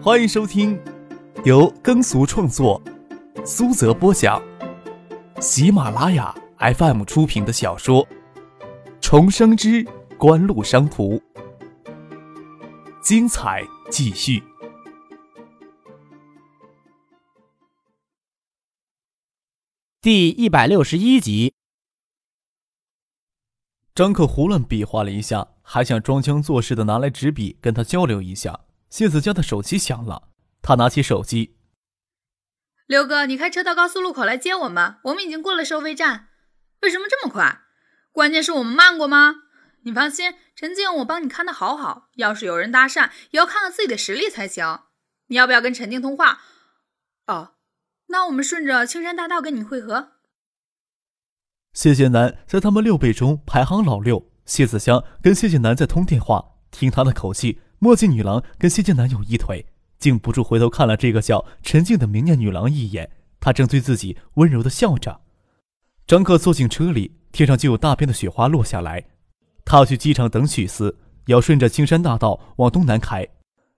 欢迎收听由耕俗创作、苏泽播讲、喜马拉雅 FM 出品的小说《重生之官路商途》，精彩继续。第一百六十一集，张克胡乱比划了一下，还想装腔作势的拿来纸笔跟他交流一下。谢子江的手机响了，他拿起手机：“刘哥，你开车到高速路口来接我们，我们已经过了收费站。为什么这么快？关键是我们慢过吗？你放心，陈静，我帮你看的好好。要是有人搭讪，也要看看自己的实力才行。你要不要跟陈静通话？哦。”那我们顺着青山大道跟你会合。谢谢南在他们六辈中排行老六。谢子香跟谢谢南在通电话，听他的口气，墨镜女郎跟谢谢南有一腿，禁不住回头看了这个叫陈静的明艳女郎一眼。她正对自己温柔的笑着。张克坐进车里，天上就有大片的雪花落下来。他要去机场等许思，要顺着青山大道往东南开，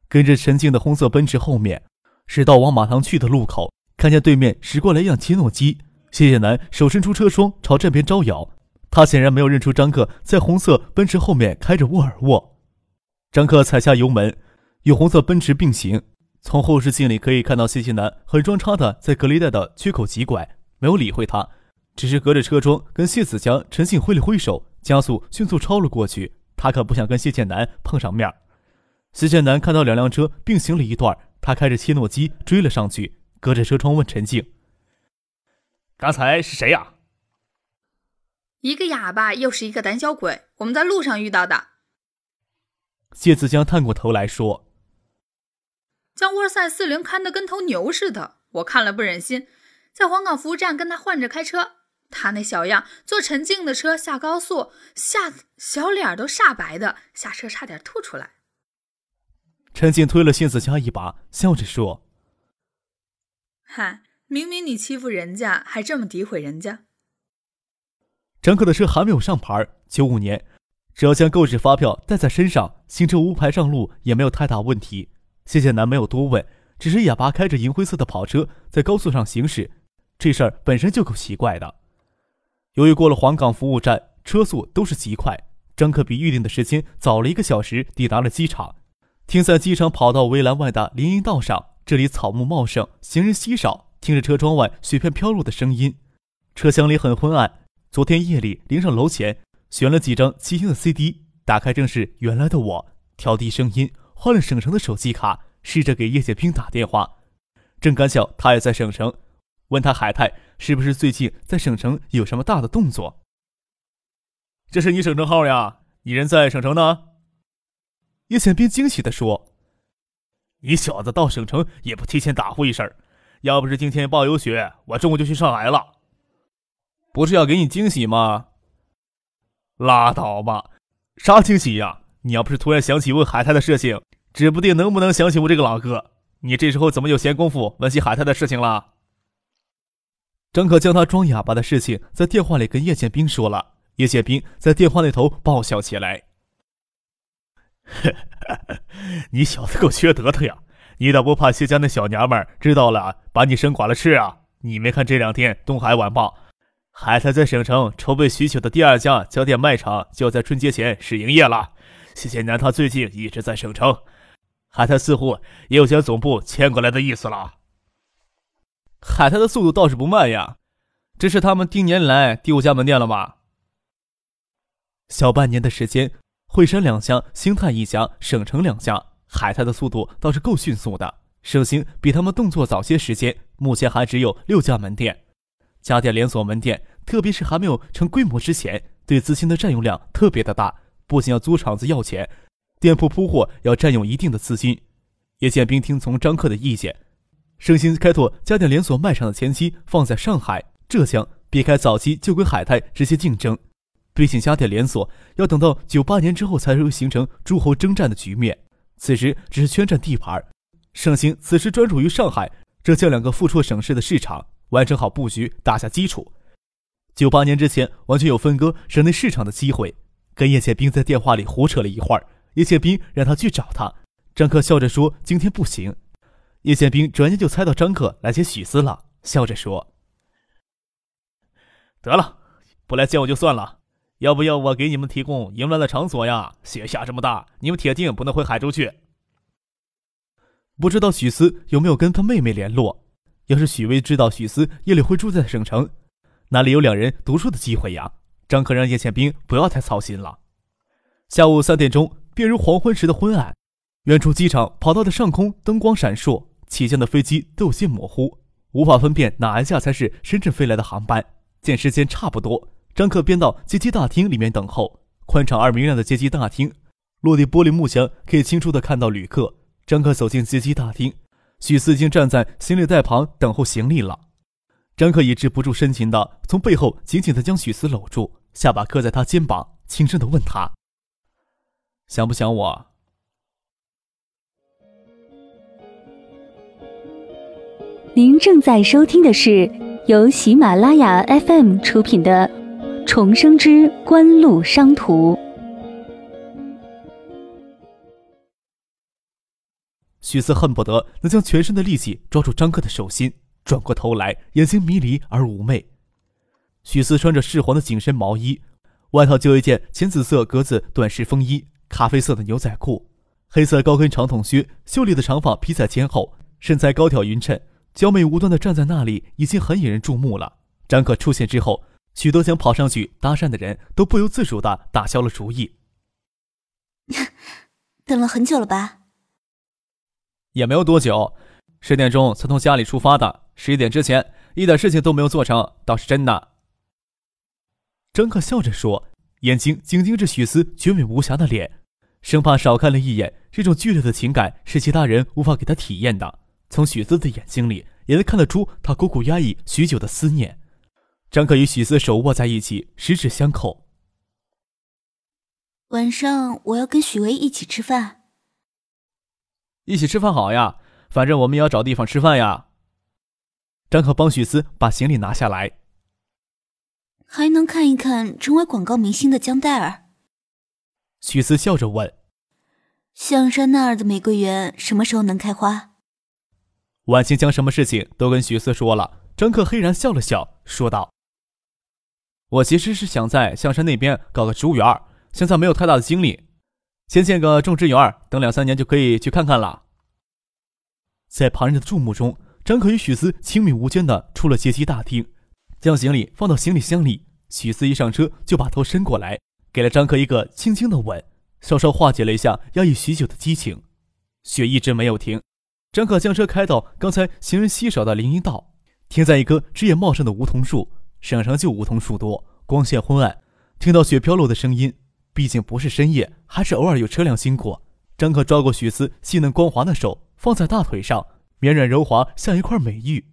跟着陈静的红色奔驰后面，驶到往马塘去的路口。看见对面驶过来一辆切诺基，谢谢南手伸出车窗朝这边招摇。他显然没有认出张克在红色奔驰后面开着沃尔沃。张克踩下油门，与红色奔驰并行。从后视镜里可以看到谢谢南很装叉的在隔离带的缺口急拐，没有理会他，只是隔着车窗跟谢子江、陈信挥了挥手，加速迅速超了过去。他可不想跟谢谢南碰上面。谢谢南看到两辆车并行了一段，他开着切诺基追了上去。隔着车窗问陈静：“刚才是谁呀？”“一个哑巴，又是一个胆小鬼，我们在路上遇到的。”谢子江探过头来说：“将沃塞四零看得跟头牛似的，我看了不忍心，在黄岗服务站跟他换着开车。他那小样，坐陈静的车下高速，吓得小脸都煞白的，下车差点吐出来。”陈静推了谢子江一把，笑着说。嗨，明明你欺负人家，还这么诋毁人家。张克的车还没有上牌，九五年，只要将购置发票带在身上，新车无牌上路也没有太大问题。谢谢南没有多问，只是哑巴开着银灰色的跑车在高速上行驶，这事儿本身就够奇怪的。由于过了黄岗服务站，车速都是极快，张克比预定的时间早了一个小时抵达了机场，停在机场跑道围栏外的林荫道上。这里草木茂盛，行人稀少。听着车窗外雪片飘落的声音，车厢里很昏暗。昨天夜里，临上楼前选了几张齐星的 CD，打开正是原来的我，调低声音，换了省城的手机卡，试着给叶建兵打电话。正敢笑他也在省城，问他海泰是不是最近在省城有什么大的动作。这是你省城号呀？你人在省城呢？叶建兵惊喜地说。你小子到省城也不提前打呼一声，要不是今天暴有雪，我中午就去上海了。不是要给你惊喜吗？拉倒吧，啥惊喜呀？你要不是突然想起问海泰的事情，指不定能不能想起我这个老哥。你这时候怎么有闲工夫问起海泰的事情了？张可将他装哑巴的事情在电话里跟叶剑兵说了，叶剑兵在电话那头爆笑起来。你小子够缺德的呀！你倒不怕谢家那小娘们知道了把你生剐了吃啊？你没看这两天《东海晚报》，海泰在省城筹备许久的第二家家电卖场就要在春节前试营业了。谢谢南，他最近一直在省城，海泰似乎也有将总部迁过来的意思了。海泰的速度倒是不慢呀，这是他们今年来第五家门店了吧？小半年的时间。惠山两家，兴泰一家，省城两家，海泰的速度倒是够迅速的。省兴比他们动作早些时间，目前还只有六家门店。家电连锁门店，特别是还没有成规模之前，对资金的占用量特别的大，不仅要租厂子要钱，店铺铺货要占用一定的资金。叶剑兵听从张克的意见，盛兴开拓家电连锁卖场的前期放在上海、浙江，避开早期就跟海泰直接竞争。毕竟家电连锁要等到九八年之后才会形成诸侯征战的局面，此时只是圈占地盘。盛兴此时专注于上海、浙江两个富绰省市的市场，完成好布局，打下基础。九八年之前完全有分割省内市场的机会。跟叶剑兵在电话里胡扯了一会儿，叶剑兵让他去找他。张克笑着说：“今天不行，叶宪兵转眼就猜到张克来接许思了，笑着说：“得了，不来见我就算了。要不要我给你们提供淫乱的场所呀？雪下这么大，你们铁定不能回海州去。”不知道许思有没有跟他妹妹联络？要是许巍知道许思夜里会住在省城，哪里有两人独处的机会呀？张克让叶宪兵不要太操心了。下午三点钟，便如黄昏时的昏暗。远处机场跑道的上空灯光闪烁，起降的飞机都有些模糊，无法分辨哪一架才是深圳飞来的航班。见时间差不多，张克便到接机大厅里面等候。宽敞而明亮的接机大厅，落地玻璃幕墙可以清楚地看到旅客。张克走进接机大厅，许四已经站在行李袋旁等候行李了。张克抑制不住深情的从背后紧紧地将许四搂住，下巴磕在他肩膀，轻声地问他：“想不想我？”您正在收听的是由喜马拉雅 FM 出品的《重生之官路商途》。许四恨不得能将全身的力气抓住张克的手心，转过头来，眼睛迷离而妩媚。许四穿着赤黄的紧身毛衣，外套就一件浅紫色格子短式风衣，咖啡色的牛仔裤，黑色高跟长筒靴，秀丽的长发披在肩后，身材高挑匀称。娇美无端的站在那里，已经很引人注目了。张克出现之后，许多想跑上去搭讪的人都不由自主的打消了主意。等了很久了吧？也没有多久，十点钟才从家里出发的，十一点之前一点事情都没有做成，倒是真的。张可笑着说，眼睛紧盯着许思绝美无瑕的脸，生怕少看了一眼。这种剧烈的情感是其他人无法给他体验的。从许思的眼睛里，也能看得出他苦苦压抑许久的思念。张可与许思手握在一起，十指相扣。晚上我要跟许巍一起吃饭。一起吃饭好呀，反正我们也要找地方吃饭呀。张可帮许思把行李拿下来，还能看一看成为广告明星的江黛儿。许思笑着问：“象山那儿的玫瑰园什么时候能开花？”婉清将什么事情都跟许思说了，张克黑然笑了笑，说道：“我其实是想在象山那边搞个植物园，现在没有太大的精力，先建个种植园，等两三年就可以去看看了。”在旁人的注目中，张克与许思亲密无间的出了接机大厅，将行李放到行李箱里。许思一上车就把头伸过来，给了张克一个轻轻的吻，稍稍化解了一下压抑许久的激情。雪一直没有停。张可将车开到刚才行人稀少的林荫道，停在一棵枝叶茂盛的梧桐树。省城就梧桐树多，光线昏暗，听到雪飘落的声音。毕竟不是深夜，还是偶尔有车辆经过。张可抓过许思细嫩光滑的手，放在大腿上，绵软柔滑，像一块美玉。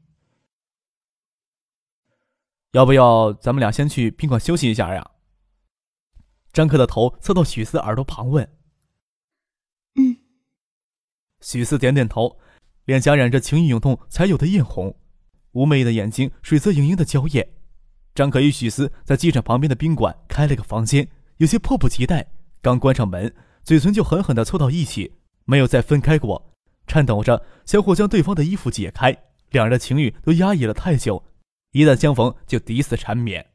要不要咱们俩先去宾馆休息一下呀？张克的头凑到许思耳朵旁问。嗯。许思点点头。脸颊染着情欲涌动才有的艳红，妩媚的眼睛水色盈盈的娇艳。张可与许思在机场旁边的宾馆开了个房间，有些迫不及待。刚关上门，嘴唇就狠狠地凑到一起，没有再分开过。颤抖着相互将对方的衣服解开，两人的情欲都压抑了太久，一旦相逢就抵死缠绵。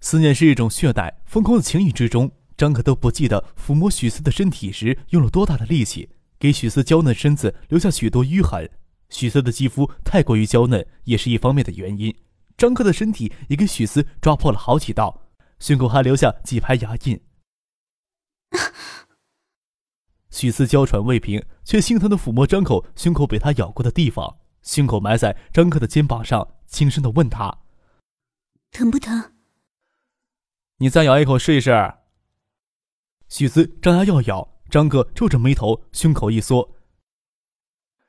思念是一种血带，疯狂的情欲之中，张可都不记得抚摸许思的身体时用了多大的力气。给许思娇嫩身子留下许多淤痕，许思的肌肤太过于娇嫩，也是一方面的原因。张克的身体也给许思抓破了好几道，胸口还留下几排牙印。许思娇喘未平，却心疼的抚摸张口胸口被他咬过的地方，胸口埋在张克的肩膀上，轻声的问他：“疼不疼？你再咬一口试一试。”许思张牙要咬。张哥皱着眉头，胸口一缩。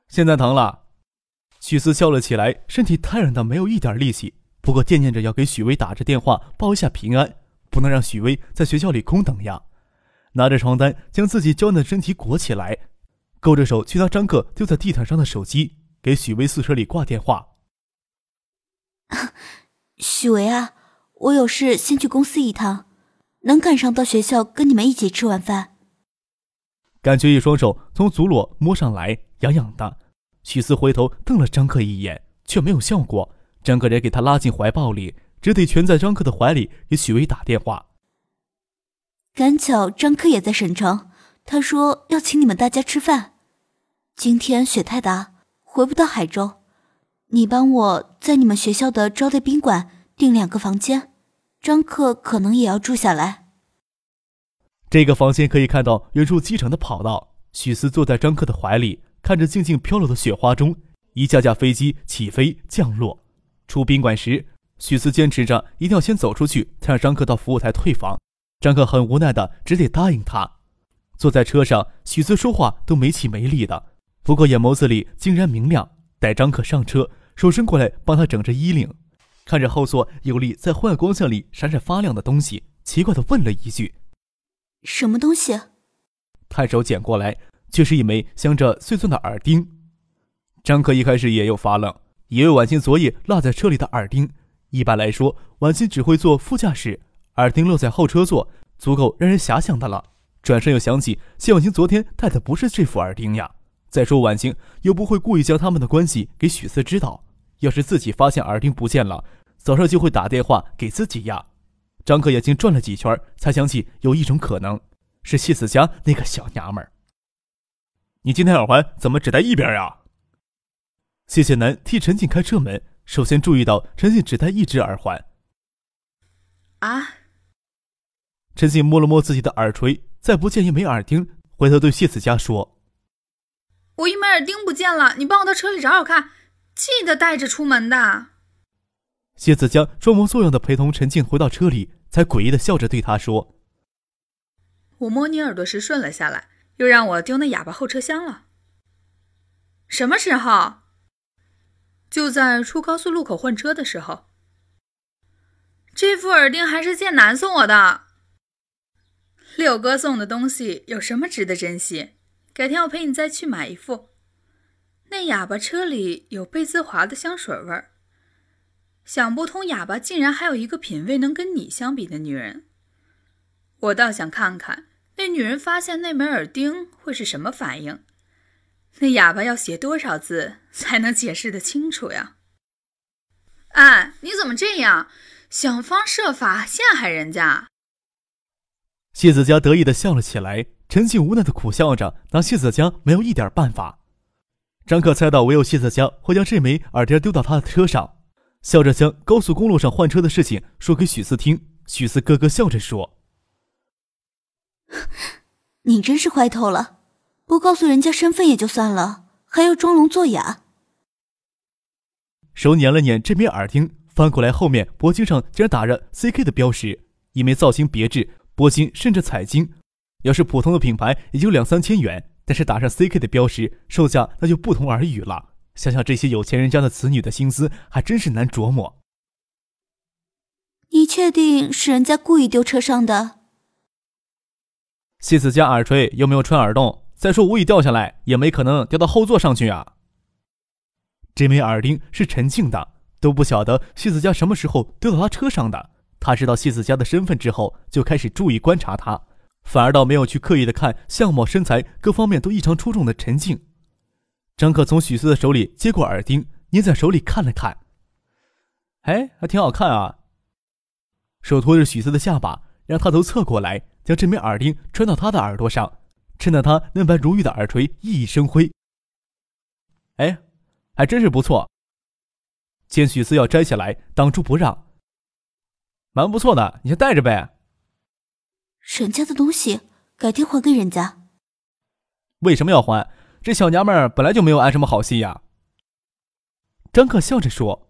现在疼了，许思笑了起来，身体瘫软的没有一点力气。不过惦念着要给许巍打着电话报一下平安，不能让许巍在学校里空等呀。拿着床单将自己娇嫩的身体裹起来，勾着手去拿张克丢在地毯上的手机，给许巍宿舍里挂电话。许巍啊，我有事先去公司一趟，能赶上到学校跟你们一起吃晚饭。感觉一双手从足裸摸上来，痒痒的。许思回头瞪了张克一眼，却没有效果。张克也给他拉进怀抱里，只得蜷在张克的怀里给许巍打电话。赶巧张克也在省城，他说要请你们大家吃饭。今天雪太大，回不到海州，你帮我在你们学校的招待宾馆订两个房间，张克可能也要住下来。这个房间可以看到远处机场的跑道。许思坐在张克的怀里，看着静静飘落的雪花中，一架架飞机起飞降落。出宾馆时，许思坚持着一定要先走出去，才让张克到服务台退房。张克很无奈的只得答应他。坐在车上，许思说话都没气没力的，不过眼眸子里竟然明亮。待张克上车，手伸过来帮他整着衣领，看着后座有力在昏暗光线里闪闪发亮的东西，奇怪的问了一句：“什么东西？”探手捡过来，却是一枚镶着碎钻的耳钉。张克一开始也有发愣，以为婉清昨夜落在车里的耳钉。一般来说，婉清只会坐副驾驶，耳钉落在后车座，足够让人遐想的了。转身又想起谢婉清昨天戴的不是这副耳钉呀。再说婉清又不会故意将他们的关系给许四知道，要是自己发现耳钉不见了，早上就会打电话给自己呀。张克眼睛转了几圈，才想起有一种可能。是谢子佳那个小娘们儿。你今天耳环怎么只戴一边呀？谢谢南替陈静开车门，首先注意到陈静只戴一只耳环。啊！陈静摸了摸自己的耳垂，再不见一枚耳钉，回头对谢子佳说：“我一枚耳钉不见了，你帮我到车里找找看，记得带着出门的。”谢子佳装模作样的陪同陈静回到车里，才诡异的笑着对他说。我摸你耳朵时顺了下来，又让我丢那哑巴后车厢了。什么时候？就在出高速路口换车的时候。这副耳钉还是剑南送我的。六哥送的东西有什么值得珍惜？改天我陪你再去买一副。那哑巴车里有贝兹华的香水味儿。想不通哑巴竟然还有一个品味能跟你相比的女人。我倒想看看那女人发现那枚耳钉会是什么反应。那哑巴要写多少字才能解释得清楚呀？哎，你怎么这样，想方设法陷害人家？谢子佳得意的笑了起来，陈静无奈的苦笑着，拿谢子佳没有一点办法。张克猜到唯有谢子佳会将这枚耳钉丢到他的车上，笑着将高速公路上换车的事情说给许四听。许四咯咯笑着说。你真是坏透了，不告诉人家身份也就算了，还要装聋作哑。手捻了捻这枚耳钉，翻过来，后面脖颈上竟然打着 CK 的标识，一枚造型别致，铂金甚至彩金。要是普通的品牌也就两三千元，但是打上 CK 的标识，售价那就不同而语了。想想这些有钱人家的子女的心思，还真是难琢磨。你确定是人家故意丢车上的？谢子佳耳垂又没有穿耳洞，再说无意掉下来，也没可能掉到后座上去啊。这枚耳钉是陈静的，都不晓得谢子佳什么时候丢到他车上的。他知道谢子佳的身份之后，就开始注意观察他，反而倒没有去刻意的看相貌、身材各方面都异常出众的陈静。张克从许思的手里接过耳钉，捏在手里看了看，哎，还挺好看啊。手托着许思的下巴，让他头侧过来。将这枚耳钉穿到他的耳朵上，衬得他嫩白如玉的耳垂熠熠生辉。哎，还真是不错。见许思要摘下来，挡住不让。蛮不错的，你先带着呗。人家的东西，改天还给人家。为什么要还？这小娘们儿本来就没有安什么好心呀。张克笑着说：“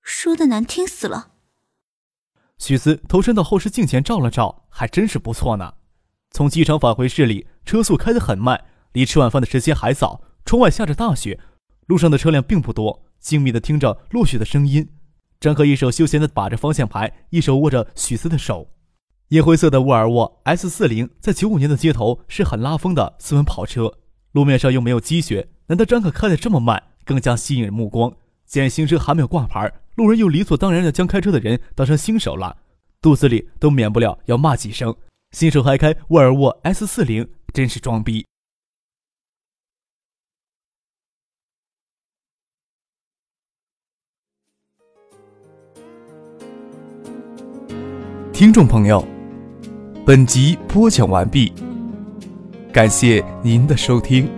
说的难听死了。”许思头伸到后视镜前照了照，还真是不错呢。从机场返回市里，车速开得很慢，离吃晚饭的时间还早。窗外下着大雪，路上的车辆并不多，静谧的听着落雪的声音。张克一手休闲的把着方向盘，一手握着许思的手。银灰色的沃尔沃 S 四零在九五年的街头是很拉风的斯文跑车，路面上又没有积雪，难道张可开得这么慢，更加吸引人目光。既然新车还没有挂牌。路人又理所当然的将开车的人当成新手了，肚子里都免不了要骂几声。新手还开沃尔沃 S 四零，真是装逼。听众朋友，本集播讲完毕，感谢您的收听。